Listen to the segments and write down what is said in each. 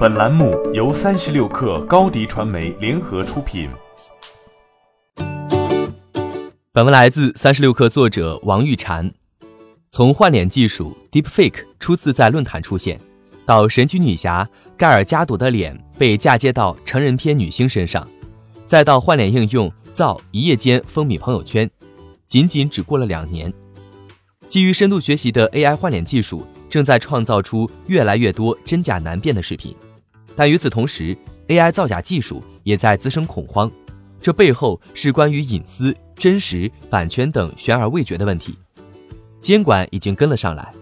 本栏目由三十六氪高低传媒联合出品。本文来自三十六氪作者王玉婵。从换脸技术 Deepfake 初次在论坛出现，到神奇女侠盖尔加朵的脸被嫁接到成人片女星身上，再到换脸应用造一夜间风靡朋友圈，仅仅只过了两年。基于深度学习的 AI 换脸技术正在创造出越来越多真假难辨的视频。但与此同时，AI 造假技术也在滋生恐慌，这背后是关于隐私、真实、版权等悬而未决的问题。监管已经跟了上来。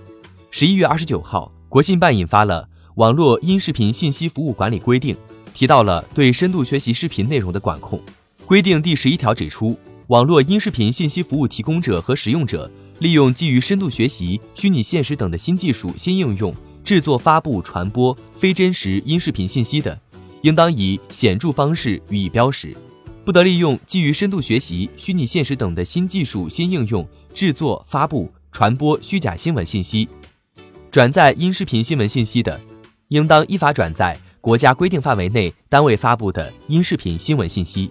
十一月二十九号，国信办印发了《网络音视频信息服务管理规定》，提到了对深度学习视频内容的管控。规定第十一条指出，网络音视频信息服务提供者和使用者利用基于深度学习、虚拟现实等的新技术、新应用。制作、发布、传播非真实音视频信息的，应当以显著方式予以标识，不得利用基于深度学习、虚拟现实等的新技术、新应用制作、发布、传播虚假新闻信息。转载音视频新闻信息的，应当依法转载国家规定范围内单位发布的音视频新闻信息。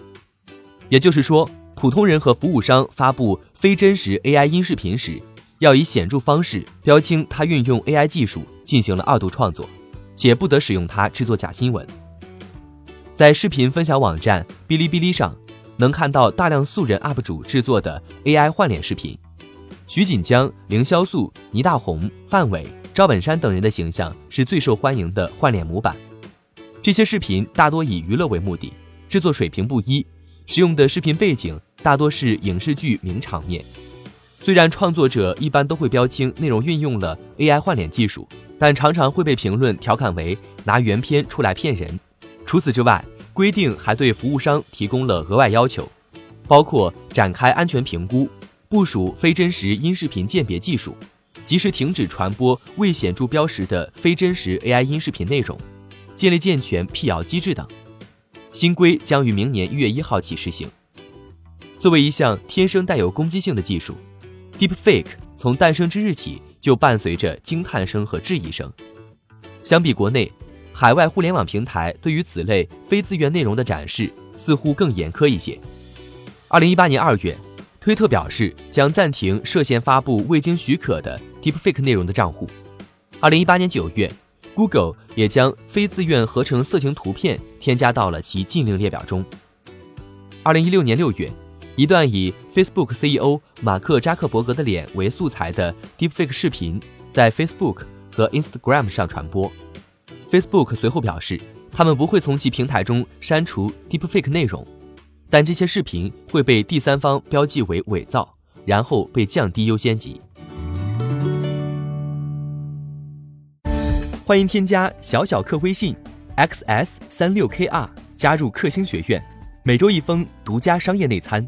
也就是说，普通人和服务商发布非真实 AI 音视频时，要以显著方式标清他运用 AI 技术进行了二度创作，且不得使用它制作假新闻。在视频分享网站哔哩哔哩上，能看到大量素人 UP 主制作的 AI 换脸视频，徐锦江、凌潇肃、倪大红、范伟、赵本山等人的形象是最受欢迎的换脸模板。这些视频大多以娱乐为目的，制作水平不一，使用的视频背景大多是影视剧名场面。虽然创作者一般都会标清内容运用了 AI 换脸技术，但常常会被评论调侃为拿原片出来骗人。除此之外，规定还对服务商提供了额外要求，包括展开安全评估、部署非真实音视频鉴别技术、及时停止传播未显著标识的非真实 AI 音视频内容、建立健全辟谣机制等。新规将于明年一月一号起实行。作为一项天生带有攻击性的技术。Deepfake 从诞生之日起就伴随着惊叹声和质疑声。相比国内，海外互联网平台对于此类非自愿内容的展示似乎更严苛一些。二零一八年二月，推特表示将暂停涉嫌发布未经许可的 Deepfake 内容的账户。二零一八年九月，Google 也将非自愿合成色情图片添加到了其禁令列表中。二零一六年六月。一段以 Facebook CEO 马克扎克伯格的脸为素材的 Deepfake 视频在 Facebook 和 Instagram 上传播。Facebook 随后表示，他们不会从其平台中删除 Deepfake 内容，但这些视频会被第三方标记为伪造，然后被降低优先级。欢迎添加小小客微信 xs 三六 kr 加入克星学院，每周一封独家商业内参。